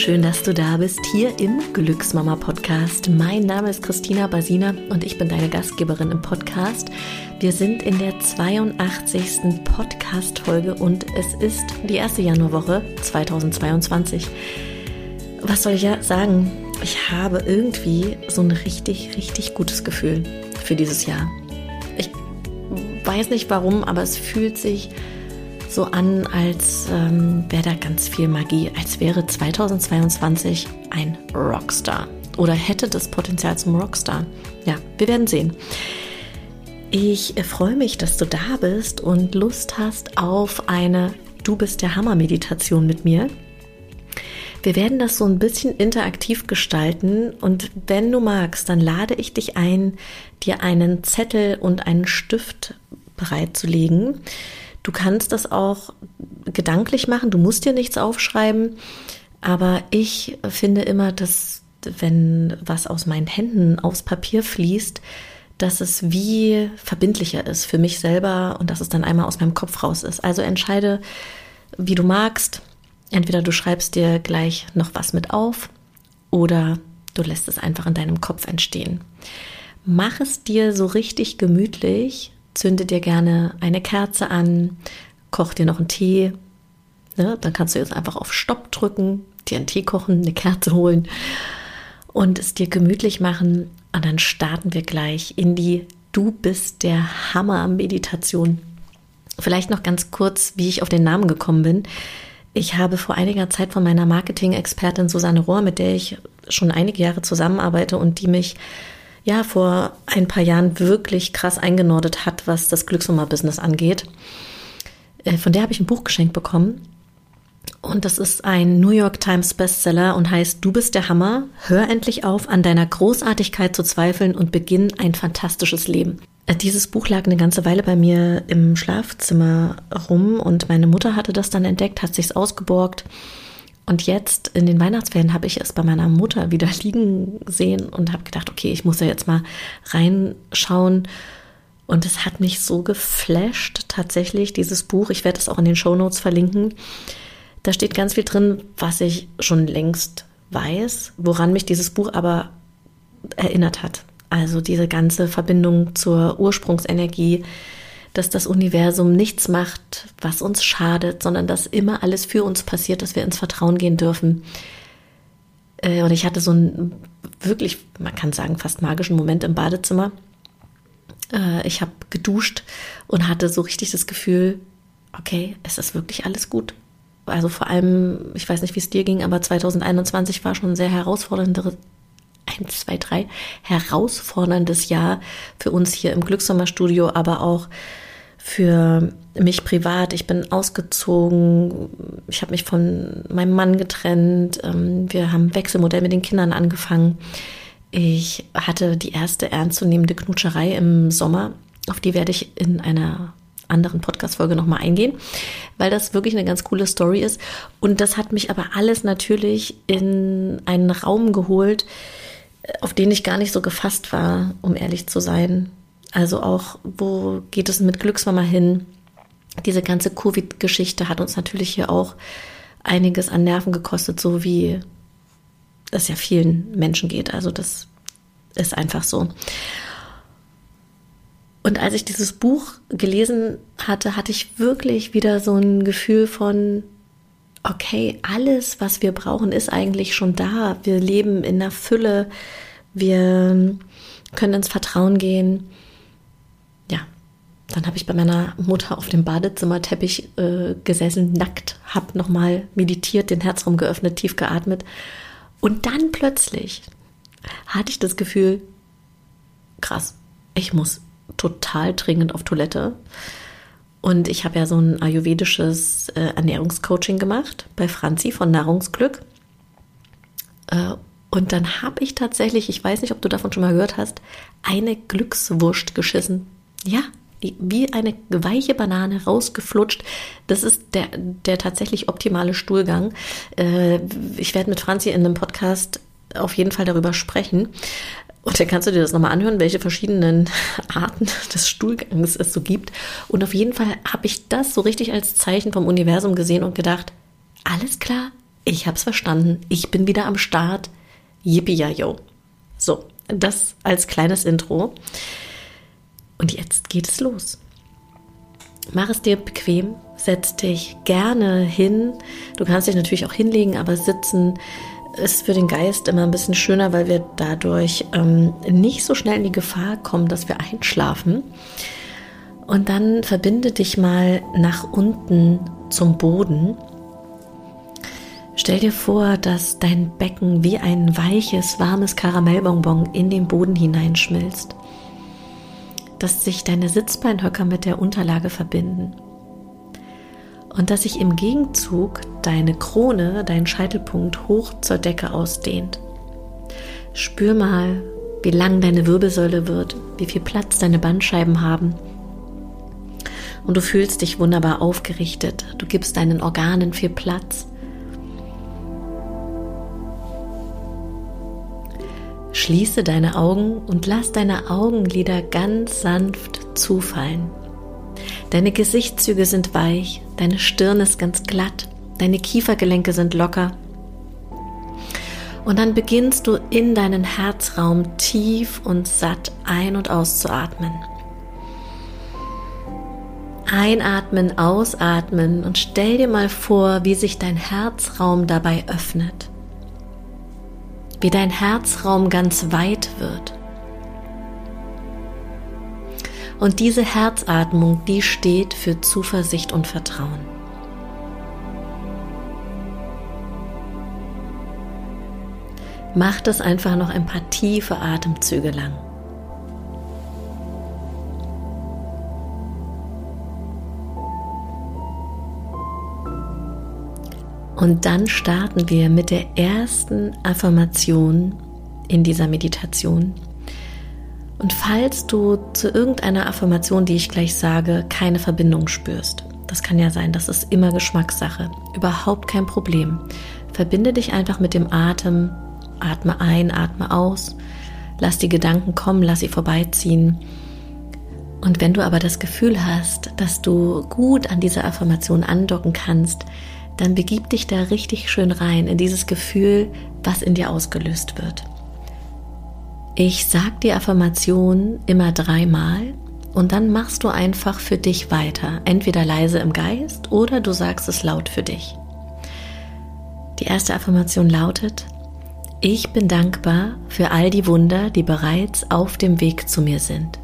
schön, dass du da bist, hier im Glücksmama Podcast. Mein Name ist Christina Basina und ich bin deine Gastgeberin im Podcast. Wir sind in der 82. Podcast-Folge und es ist die erste Januarwoche 2022. Was soll ich ja sagen? Ich habe irgendwie so ein richtig, richtig gutes Gefühl für dieses Jahr. Ich weiß nicht warum, aber es fühlt sich so an, als ähm, wäre da ganz viel Magie, als wäre 2022 ein Rockstar oder hätte das Potenzial zum Rockstar. Ja, wir werden sehen. Ich freue mich, dass du da bist und Lust hast auf eine Du bist der Hammer Meditation mit mir. Wir werden das so ein bisschen interaktiv gestalten und wenn du magst, dann lade ich dich ein, dir einen Zettel und einen Stift bereitzulegen. Du kannst das auch gedanklich machen, du musst dir nichts aufschreiben, aber ich finde immer, dass wenn was aus meinen Händen aufs Papier fließt, dass es wie verbindlicher ist für mich selber und dass es dann einmal aus meinem Kopf raus ist. Also entscheide, wie du magst. Entweder du schreibst dir gleich noch was mit auf oder du lässt es einfach in deinem Kopf entstehen. Mach es dir so richtig gemütlich, zünde dir gerne eine Kerze an, koch dir noch einen Tee. Ne? Dann kannst du jetzt einfach auf Stopp drücken, dir einen Tee kochen, eine Kerze holen und es dir gemütlich machen. Und dann starten wir gleich in die Du bist der Hammer-Meditation. Vielleicht noch ganz kurz, wie ich auf den Namen gekommen bin. Ich habe vor einiger Zeit von meiner Marketing-Expertin Susanne Rohr, mit der ich schon einige Jahre zusammenarbeite und die mich ja vor ein paar Jahren wirklich krass eingenordet hat, was das Glücksnummer-Business angeht. Äh, von der habe ich ein Buch geschenkt bekommen. Und das ist ein New York Times Bestseller und heißt Du bist der Hammer. Hör endlich auf, an deiner Großartigkeit zu zweifeln und beginn ein fantastisches Leben. Äh, dieses Buch lag eine ganze Weile bei mir im Schlafzimmer rum und meine Mutter hatte das dann entdeckt, hat sich's ausgeborgt und jetzt in den Weihnachtsferien habe ich es bei meiner Mutter wieder liegen sehen und habe gedacht, okay, ich muss ja jetzt mal reinschauen. Und es hat mich so geflasht, tatsächlich, dieses Buch. Ich werde es auch in den Show Notes verlinken. Da steht ganz viel drin, was ich schon längst weiß, woran mich dieses Buch aber erinnert hat. Also diese ganze Verbindung zur Ursprungsenergie, dass das Universum nichts macht, was uns schadet, sondern dass immer alles für uns passiert, dass wir ins Vertrauen gehen dürfen. Äh, und ich hatte so einen wirklich, man kann sagen, fast magischen Moment im Badezimmer. Äh, ich habe geduscht und hatte so richtig das Gefühl, okay, es ist wirklich alles gut. Also vor allem, ich weiß nicht, wie es dir ging, aber 2021 war schon ein sehr herausforderndes, eins, zwei, drei, herausforderndes Jahr für uns hier im Glückssommerstudio, aber auch für mich privat. Ich bin ausgezogen, ich habe mich von meinem Mann getrennt, ähm, wir haben Wechselmodell mit den Kindern angefangen. Ich hatte die erste ernstzunehmende Knutscherei im Sommer, auf die werde ich in einer anderen Podcast-Folge nochmal eingehen, weil das wirklich eine ganz coole Story ist. Und das hat mich aber alles natürlich in einen Raum geholt, auf den ich gar nicht so gefasst war, um ehrlich zu sein. Also auch, wo geht es mit Glücksmama hin? Diese ganze Covid-Geschichte hat uns natürlich hier auch einiges an Nerven gekostet, so wie es ja vielen Menschen geht. Also das ist einfach so. Und als ich dieses Buch gelesen hatte, hatte ich wirklich wieder so ein Gefühl von, okay, alles, was wir brauchen, ist eigentlich schon da. Wir leben in der Fülle. Wir können ins Vertrauen gehen. Ja, dann habe ich bei meiner Mutter auf dem Badezimmerteppich äh, gesessen, nackt, habe nochmal meditiert, den Herzraum geöffnet, tief geatmet. Und dann plötzlich hatte ich das Gefühl, krass, ich muss total dringend auf Toilette. Und ich habe ja so ein ayurvedisches äh, Ernährungscoaching gemacht bei Franzi von Nahrungsglück. Äh, und dann habe ich tatsächlich, ich weiß nicht, ob du davon schon mal gehört hast, eine Glückswurst geschissen. Ja, wie eine weiche Banane rausgeflutscht. Das ist der, der tatsächlich optimale Stuhlgang. Äh, ich werde mit Franzi in einem Podcast auf jeden Fall darüber sprechen. Und dann kannst du dir das nochmal anhören, welche verschiedenen Arten des Stuhlgangs es so gibt. Und auf jeden Fall habe ich das so richtig als Zeichen vom Universum gesehen und gedacht, alles klar, ich hab's verstanden, ich bin wieder am Start. Yippie ja yo. So, das als kleines Intro. Und jetzt geht es los. Mach es dir bequem, setz dich gerne hin. Du kannst dich natürlich auch hinlegen, aber sitzen ist für den Geist immer ein bisschen schöner, weil wir dadurch ähm, nicht so schnell in die Gefahr kommen, dass wir einschlafen. Und dann verbinde dich mal nach unten zum Boden. Stell dir vor, dass dein Becken wie ein weiches, warmes Karamellbonbon in den Boden hineinschmilzt. Dass sich deine Sitzbeinhöcker mit der Unterlage verbinden und dass sich im Gegenzug deine Krone, dein Scheitelpunkt hoch zur Decke ausdehnt. Spür mal, wie lang deine Wirbelsäule wird, wie viel Platz deine Bandscheiben haben. Und du fühlst dich wunderbar aufgerichtet. Du gibst deinen Organen viel Platz. Schließe deine Augen und lass deine Augenlider ganz sanft zufallen. Deine Gesichtszüge sind weich, deine Stirn ist ganz glatt, deine Kiefergelenke sind locker. Und dann beginnst du in deinen Herzraum tief und satt ein- und auszuatmen. Einatmen, ausatmen und stell dir mal vor, wie sich dein Herzraum dabei öffnet. Wie dein Herzraum ganz weit wird. Und diese Herzatmung, die steht für Zuversicht und Vertrauen. Mach das einfach noch ein paar tiefe Atemzüge lang. Und dann starten wir mit der ersten Affirmation in dieser Meditation. Und falls du zu irgendeiner Affirmation, die ich gleich sage, keine Verbindung spürst, das kann ja sein, das ist immer Geschmackssache, überhaupt kein Problem. Verbinde dich einfach mit dem Atem, atme ein, atme aus, lass die Gedanken kommen, lass sie vorbeiziehen. Und wenn du aber das Gefühl hast, dass du gut an dieser Affirmation andocken kannst, dann begib dich da richtig schön rein in dieses Gefühl, was in dir ausgelöst wird. Ich sag die Affirmation immer dreimal und dann machst du einfach für dich weiter, entweder leise im Geist oder du sagst es laut für dich. Die erste Affirmation lautet, ich bin dankbar für all die Wunder, die bereits auf dem Weg zu mir sind.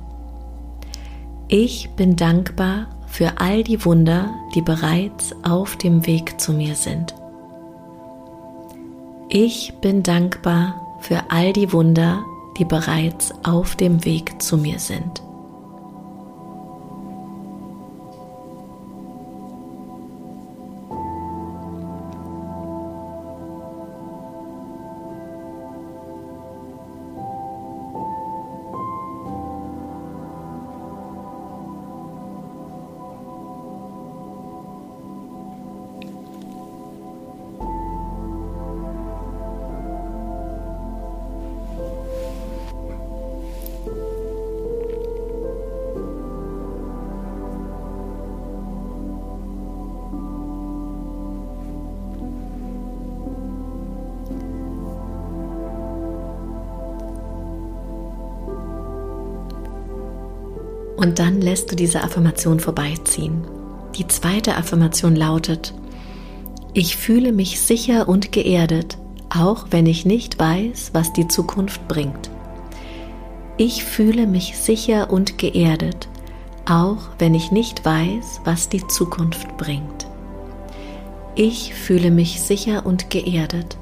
Ich bin dankbar für all die Wunder, die bereits auf dem Weg zu mir sind. Ich bin dankbar für all die Wunder, die bereits auf dem Weg zu mir sind. Lässt du diese Affirmation vorbeiziehen. Die zweite Affirmation lautet, ich fühle mich sicher und geerdet, auch wenn ich nicht weiß, was die Zukunft bringt. Ich fühle mich sicher und geerdet, auch wenn ich nicht weiß, was die Zukunft bringt. Ich fühle mich sicher und geerdet,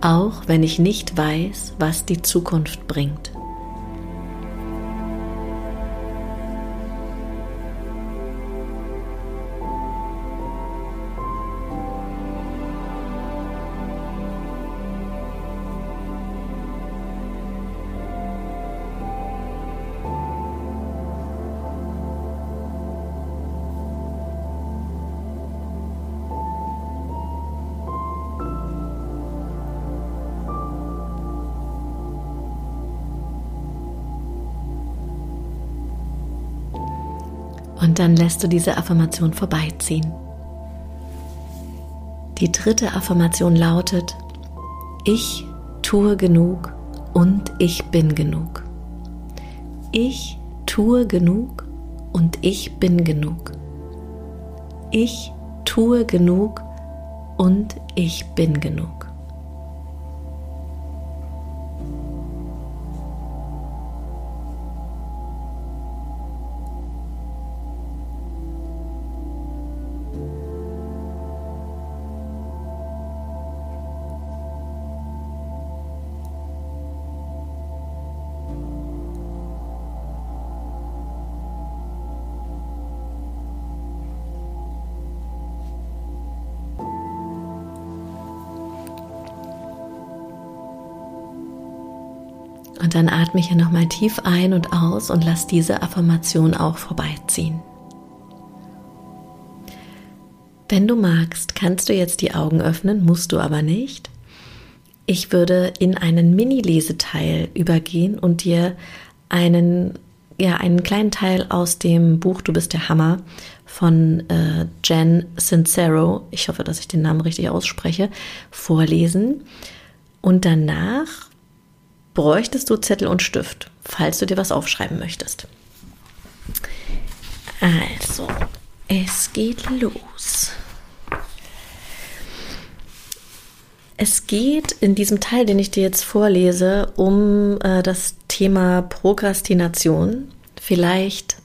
auch wenn ich nicht weiß, was die Zukunft bringt. Und dann lässt du diese Affirmation vorbeiziehen. Die dritte Affirmation lautet, ich tue genug und ich bin genug. Ich tue genug und ich bin genug. Ich tue genug und ich bin genug. Und dann atme hier nochmal tief ein und aus und lass diese Affirmation auch vorbeiziehen. Wenn du magst, kannst du jetzt die Augen öffnen, musst du aber nicht. Ich würde in einen Mini-Leseteil übergehen und dir einen, ja, einen kleinen Teil aus dem Buch Du bist der Hammer von äh, Jen Sincero, ich hoffe, dass ich den Namen richtig ausspreche, vorlesen. Und danach bräuchtest du Zettel und Stift, falls du dir was aufschreiben möchtest. Also, es geht los. Es geht in diesem Teil, den ich dir jetzt vorlese, um äh, das Thema Prokrastination. Vielleicht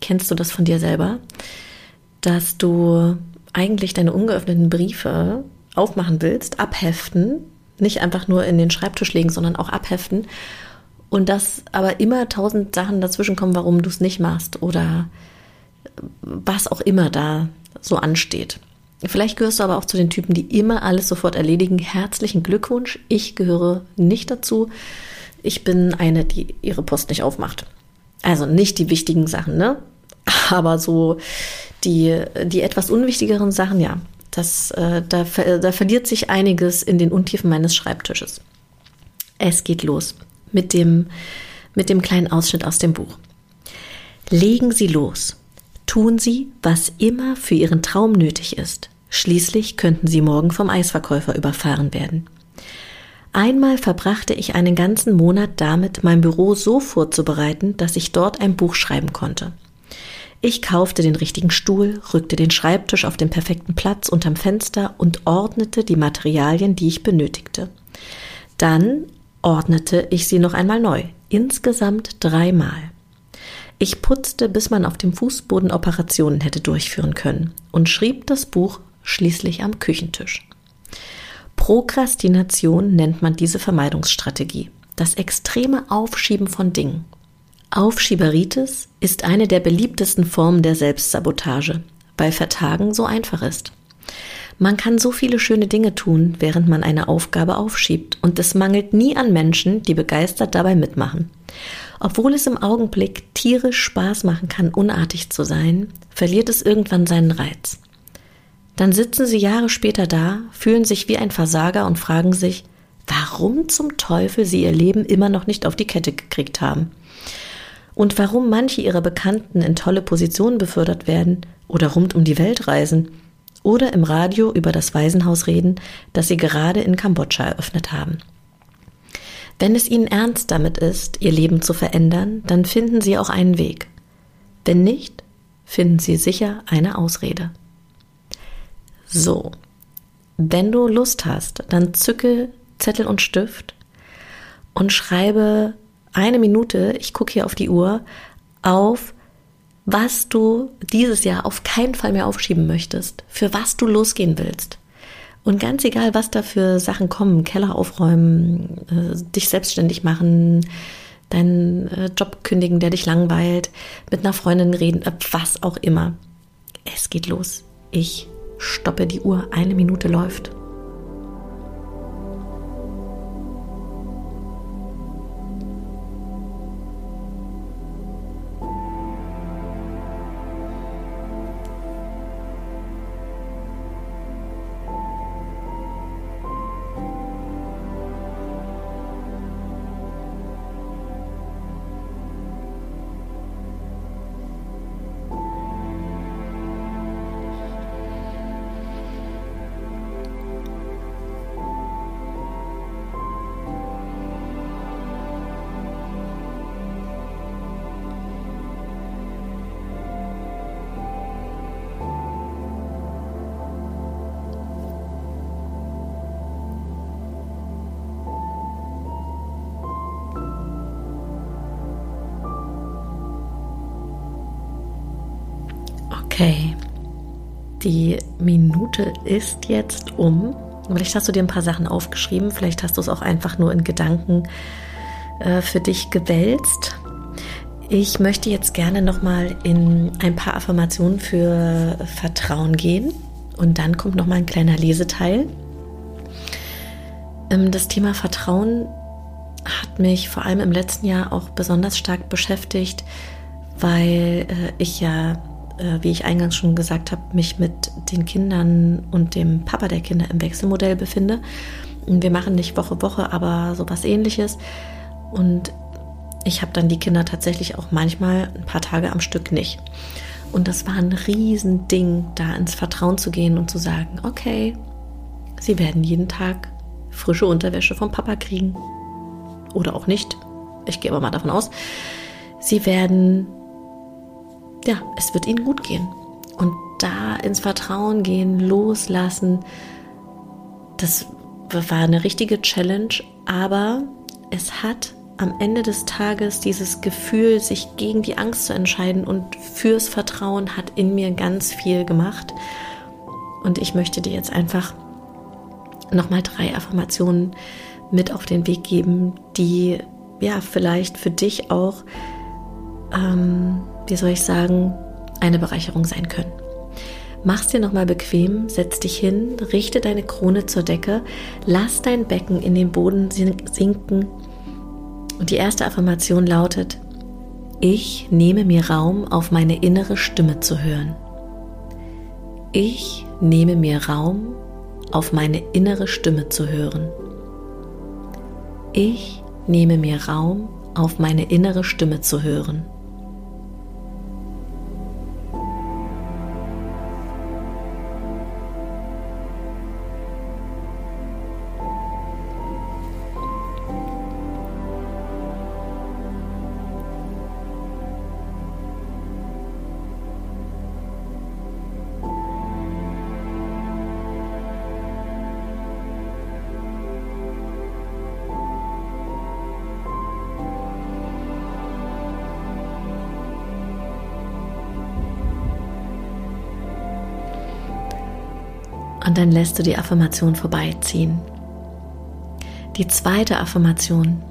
kennst du das von dir selber, dass du eigentlich deine ungeöffneten Briefe aufmachen willst, abheften nicht einfach nur in den Schreibtisch legen, sondern auch abheften. Und dass aber immer tausend Sachen dazwischen kommen, warum du es nicht machst oder was auch immer da so ansteht. Vielleicht gehörst du aber auch zu den Typen, die immer alles sofort erledigen. Herzlichen Glückwunsch. Ich gehöre nicht dazu. Ich bin eine, die ihre Post nicht aufmacht. Also nicht die wichtigen Sachen, ne? Aber so die, die etwas unwichtigeren Sachen, ja, das, äh, da, da verliert sich einiges in den Untiefen meines Schreibtisches. Es geht los mit dem, mit dem kleinen Ausschnitt aus dem Buch. Legen Sie los. Tun Sie, was immer für Ihren Traum nötig ist. Schließlich könnten Sie morgen vom Eisverkäufer überfahren werden. Einmal verbrachte ich einen ganzen Monat damit, mein Büro so vorzubereiten, dass ich dort ein Buch schreiben konnte. Ich kaufte den richtigen Stuhl, rückte den Schreibtisch auf den perfekten Platz unterm Fenster und ordnete die Materialien, die ich benötigte. Dann ordnete ich sie noch einmal neu, insgesamt dreimal. Ich putzte, bis man auf dem Fußboden Operationen hätte durchführen können und schrieb das Buch schließlich am Küchentisch. Prokrastination nennt man diese Vermeidungsstrategie, das extreme Aufschieben von Dingen. Aufschieberitis ist eine der beliebtesten Formen der Selbstsabotage, weil Vertagen so einfach ist. Man kann so viele schöne Dinge tun, während man eine Aufgabe aufschiebt, und es mangelt nie an Menschen, die begeistert dabei mitmachen. Obwohl es im Augenblick tierisch Spaß machen kann, unartig zu sein, verliert es irgendwann seinen Reiz. Dann sitzen sie Jahre später da, fühlen sich wie ein Versager und fragen sich, warum zum Teufel sie ihr Leben immer noch nicht auf die Kette gekriegt haben und warum manche ihrer Bekannten in tolle Positionen befördert werden oder rund um die Welt reisen oder im Radio über das Waisenhaus reden, das sie gerade in Kambodscha eröffnet haben. Wenn es ihnen ernst damit ist, ihr Leben zu verändern, dann finden sie auch einen Weg. Wenn nicht, finden sie sicher eine Ausrede. So, wenn du Lust hast, dann zücke Zettel und Stift und schreibe eine Minute, ich gucke hier auf die Uhr, auf, was du dieses Jahr auf keinen Fall mehr aufschieben möchtest, für was du losgehen willst. Und ganz egal, was da für Sachen kommen, Keller aufräumen, äh, dich selbstständig machen, deinen äh, Job kündigen, der dich langweilt, mit einer Freundin reden, äh, was auch immer. Es geht los. Ich stoppe die Uhr, eine Minute läuft. Okay, die Minute ist jetzt um. Vielleicht hast du dir ein paar Sachen aufgeschrieben, vielleicht hast du es auch einfach nur in Gedanken äh, für dich gewälzt. Ich möchte jetzt gerne nochmal in ein paar Affirmationen für Vertrauen gehen und dann kommt nochmal ein kleiner Leseteil. Ähm, das Thema Vertrauen hat mich vor allem im letzten Jahr auch besonders stark beschäftigt, weil äh, ich ja, wie ich eingangs schon gesagt habe, mich mit den Kindern und dem Papa der Kinder im Wechselmodell befinde. Wir machen nicht Woche Woche, aber sowas ähnliches. Und ich habe dann die Kinder tatsächlich auch manchmal ein paar Tage am Stück nicht. Und das war ein Riesending, da ins Vertrauen zu gehen und zu sagen, okay, sie werden jeden Tag frische Unterwäsche vom Papa kriegen. Oder auch nicht. Ich gehe aber mal davon aus. Sie werden, ja, es wird ihnen gut gehen. Und da ins Vertrauen gehen, loslassen, das war eine richtige Challenge, aber es hat am Ende des Tages dieses Gefühl, sich gegen die Angst zu entscheiden und fürs Vertrauen hat in mir ganz viel gemacht. Und ich möchte dir jetzt einfach nochmal drei Affirmationen mit auf den Weg geben, die ja vielleicht für dich auch, ähm, wie soll ich sagen, eine Bereicherung sein können. Mach's dir nochmal bequem, setz dich hin, richte deine Krone zur Decke, lass dein Becken in den Boden sinken und die erste Affirmation lautet, ich nehme mir Raum, auf meine innere Stimme zu hören. Ich nehme mir Raum, auf meine innere Stimme zu hören. Ich nehme mir Raum, auf meine innere Stimme zu hören. Und dann lässt du die Affirmation vorbeiziehen. Die zweite Affirmation.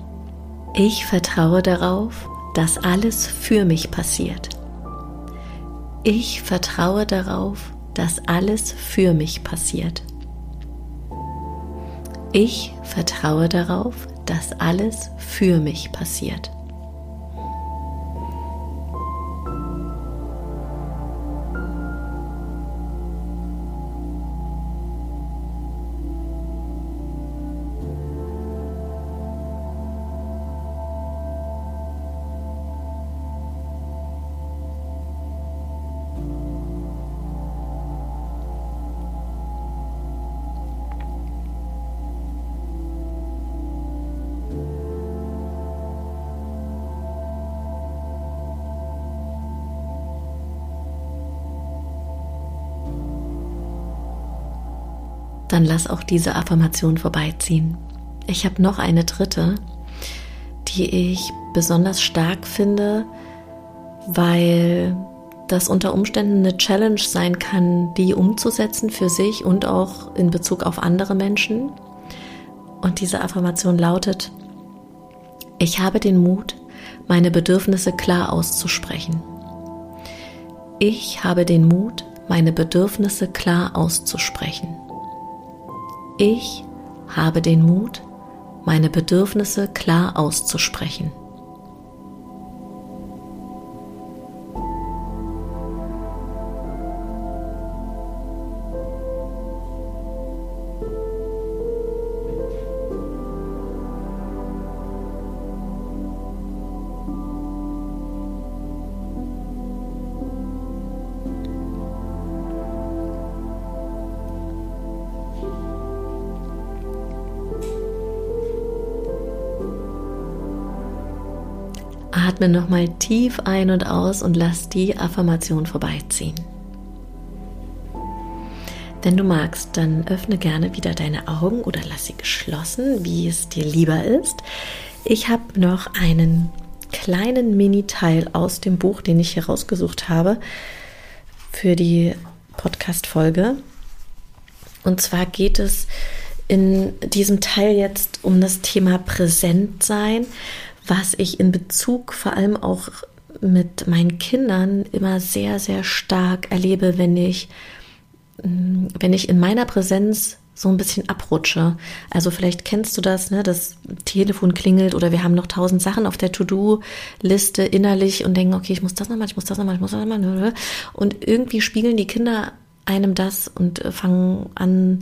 Ich vertraue darauf, dass alles für mich passiert. Ich vertraue darauf, dass alles für mich passiert. Ich vertraue darauf, dass alles für mich passiert. Dann lass auch diese Affirmation vorbeiziehen. Ich habe noch eine dritte, die ich besonders stark finde, weil das unter Umständen eine Challenge sein kann, die umzusetzen für sich und auch in Bezug auf andere Menschen. Und diese Affirmation lautet, ich habe den Mut, meine Bedürfnisse klar auszusprechen. Ich habe den Mut, meine Bedürfnisse klar auszusprechen. Ich habe den Mut, meine Bedürfnisse klar auszusprechen. Atme nochmal tief ein und aus und lass die Affirmation vorbeiziehen. Wenn du magst, dann öffne gerne wieder deine Augen oder lass sie geschlossen, wie es dir lieber ist. Ich habe noch einen kleinen Mini-Teil aus dem Buch, den ich hier rausgesucht habe, für die Podcast-Folge. Und zwar geht es in diesem Teil jetzt um das Thema Präsentsein, was ich in Bezug vor allem auch mit meinen Kindern immer sehr, sehr stark erlebe, wenn ich, mm, wenn ich in meiner Präsenz so ein bisschen abrutsche. Also vielleicht kennst du das, ne? Das Telefon klingelt oder wir haben noch tausend Sachen auf der To-Do-Liste innerlich und denken, okay, ich muss das nochmal, ich muss das nochmal, ich muss das nochmal. Und irgendwie spiegeln die Kinder einem das und fangen an,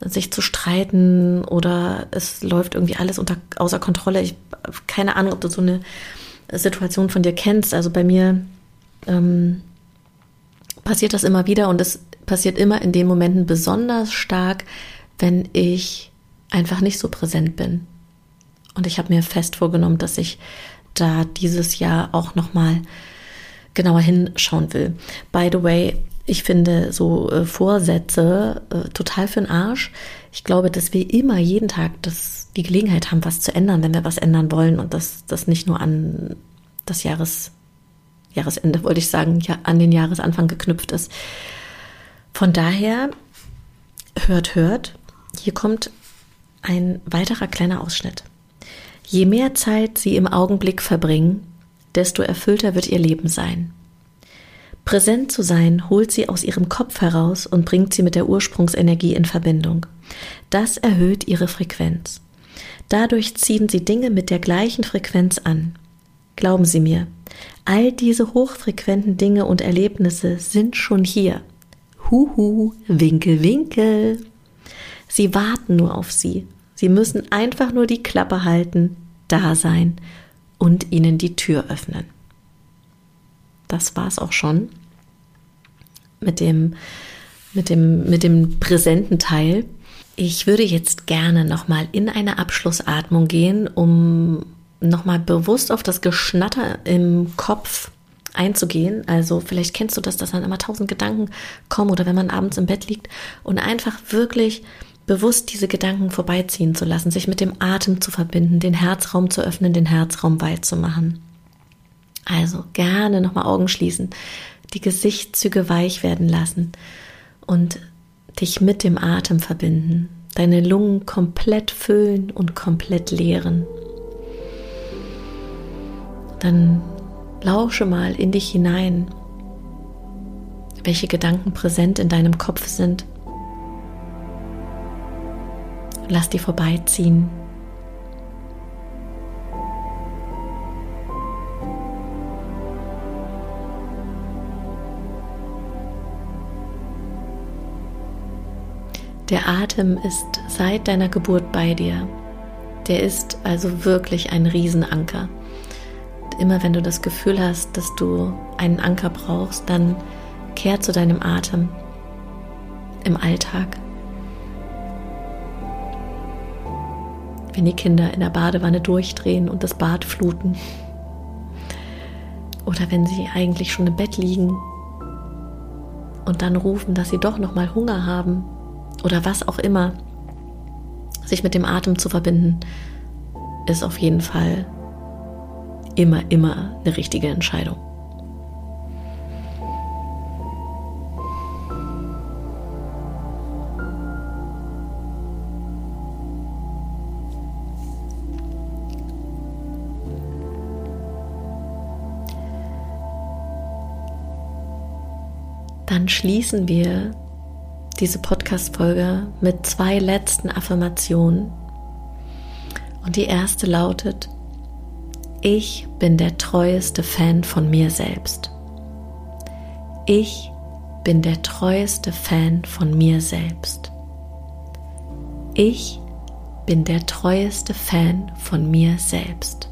sich zu streiten oder es läuft irgendwie alles unter, außer Kontrolle. Ich keine Ahnung, ob du so eine Situation von dir kennst. Also bei mir ähm, passiert das immer wieder und es passiert immer in den Momenten besonders stark, wenn ich einfach nicht so präsent bin. Und ich habe mir fest vorgenommen, dass ich da dieses Jahr auch noch mal genauer hinschauen will. By the way, ich finde so äh, Vorsätze äh, total für den Arsch. Ich glaube, dass wir immer jeden Tag das, die Gelegenheit haben, was zu ändern, wenn wir was ändern wollen und dass das nicht nur an das Jahres, Jahresende, wollte ich sagen, ja, an den Jahresanfang geknüpft ist. Von daher, hört, hört, hier kommt ein weiterer kleiner Ausschnitt. Je mehr Zeit Sie im Augenblick verbringen, desto erfüllter wird Ihr Leben sein. Präsent zu sein holt sie aus ihrem Kopf heraus und bringt sie mit der Ursprungsenergie in Verbindung. Das erhöht ihre Frequenz. Dadurch ziehen sie Dinge mit der gleichen Frequenz an. Glauben Sie mir, all diese hochfrequenten Dinge und Erlebnisse sind schon hier. Huhu, Winkel, Winkel. Sie warten nur auf Sie. Sie müssen einfach nur die Klappe halten, da sein und Ihnen die Tür öffnen. Das war's auch schon mit dem, mit dem, mit dem präsenten Teil. Ich würde jetzt gerne nochmal in eine Abschlussatmung gehen, um nochmal bewusst auf das Geschnatter im Kopf einzugehen. Also vielleicht kennst du das, dass dann immer tausend Gedanken kommen oder wenn man abends im Bett liegt und einfach wirklich bewusst diese Gedanken vorbeiziehen zu lassen, sich mit dem Atem zu verbinden, den Herzraum zu öffnen, den Herzraum weit zu machen. Also gerne nochmal Augen schließen, die Gesichtszüge weich werden lassen und dich mit dem Atem verbinden, deine Lungen komplett füllen und komplett leeren. Dann lausche mal in dich hinein, welche Gedanken präsent in deinem Kopf sind. Lass die vorbeiziehen. Der Atem ist seit deiner Geburt bei dir. Der ist also wirklich ein Riesenanker. Immer wenn du das Gefühl hast, dass du einen Anker brauchst, dann kehr zu deinem Atem im Alltag. Wenn die Kinder in der Badewanne durchdrehen und das Bad fluten. Oder wenn sie eigentlich schon im Bett liegen und dann rufen, dass sie doch noch mal Hunger haben oder was auch immer, sich mit dem Atem zu verbinden, ist auf jeden Fall immer, immer eine richtige Entscheidung. Dann schließen wir diese Podcast-Folge mit zwei letzten Affirmationen. Und die erste lautet, ich bin der treueste Fan von mir selbst. Ich bin der treueste Fan von mir selbst. Ich bin der treueste Fan von mir selbst.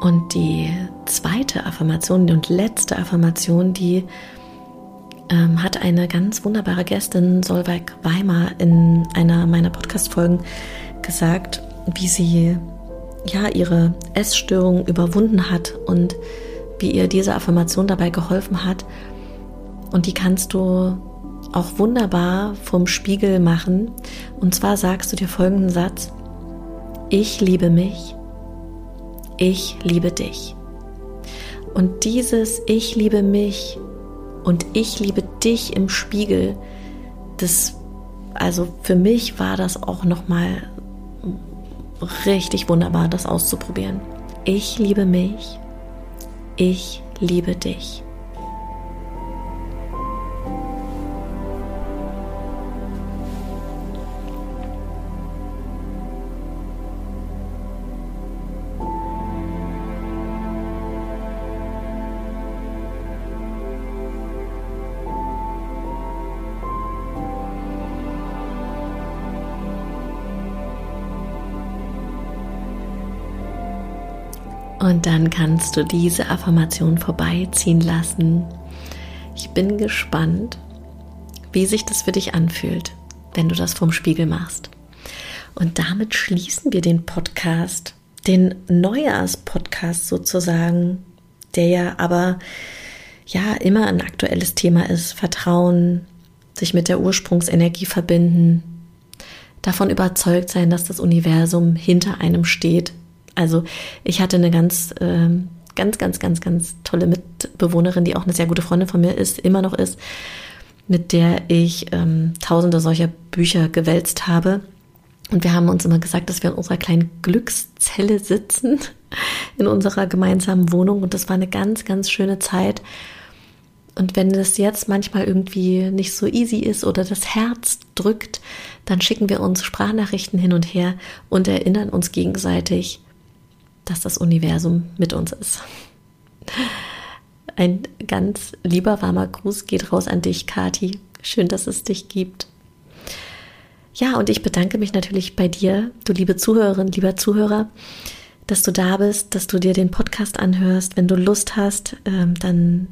Und die zweite Affirmation und letzte Affirmation, die ähm, hat eine ganz wunderbare Gästin, Solveig Weimar, in einer meiner Podcast-Folgen gesagt, wie sie ja ihre Essstörung überwunden hat und wie ihr diese Affirmation dabei geholfen hat. Und die kannst du auch wunderbar vom Spiegel machen. Und zwar sagst du dir folgenden Satz. Ich liebe mich. Ich liebe dich. Und dieses Ich liebe mich und ich liebe dich im Spiegel, das, also für mich war das auch nochmal richtig wunderbar, das auszuprobieren. Ich liebe mich. Ich liebe dich. Und dann kannst du diese Affirmation vorbeiziehen lassen. Ich bin gespannt, wie sich das für dich anfühlt, wenn du das vom Spiegel machst. Und damit schließen wir den Podcast, den Neujahrspodcast sozusagen, der ja aber ja immer ein aktuelles Thema ist. Vertrauen, sich mit der Ursprungsenergie verbinden, davon überzeugt sein, dass das Universum hinter einem steht, also ich hatte eine ganz, ähm, ganz, ganz, ganz, ganz tolle Mitbewohnerin, die auch eine sehr gute Freundin von mir ist, immer noch ist, mit der ich ähm, tausende solcher Bücher gewälzt habe. Und wir haben uns immer gesagt, dass wir in unserer kleinen Glückszelle sitzen, in unserer gemeinsamen Wohnung. Und das war eine ganz, ganz schöne Zeit. Und wenn das jetzt manchmal irgendwie nicht so easy ist oder das Herz drückt, dann schicken wir uns Sprachnachrichten hin und her und erinnern uns gegenseitig, dass das Universum mit uns ist. Ein ganz lieber warmer Gruß geht raus an dich, Kati. Schön, dass es dich gibt. Ja, und ich bedanke mich natürlich bei dir, du liebe Zuhörerin, lieber Zuhörer, dass du da bist, dass du dir den Podcast anhörst. Wenn du Lust hast, ähm, dann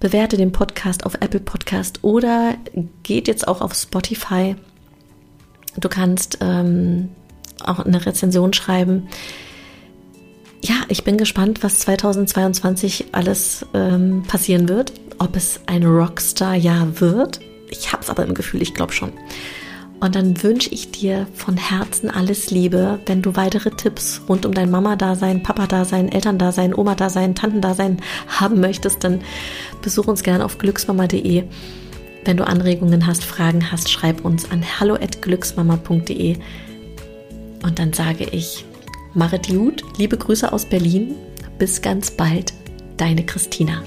bewerte den Podcast auf Apple Podcast oder geht jetzt auch auf Spotify. Du kannst ähm, auch eine Rezension schreiben ja, ich bin gespannt, was 2022 alles ähm, passieren wird. Ob es ein Rockstar-Jahr wird. Ich habe es aber im Gefühl, ich glaube schon. Und dann wünsche ich dir von Herzen alles Liebe. Wenn du weitere Tipps rund um dein Mama-Dasein, Papa-Dasein, Eltern-Dasein, Oma-Dasein, Tanten-Dasein haben möchtest, dann besuch uns gerne auf glücksmama.de. Wenn du Anregungen hast, Fragen hast, schreib uns an hallo@glücksmama.de. Und dann sage ich Marit Jud, liebe Grüße aus Berlin. Bis ganz bald, deine Christina.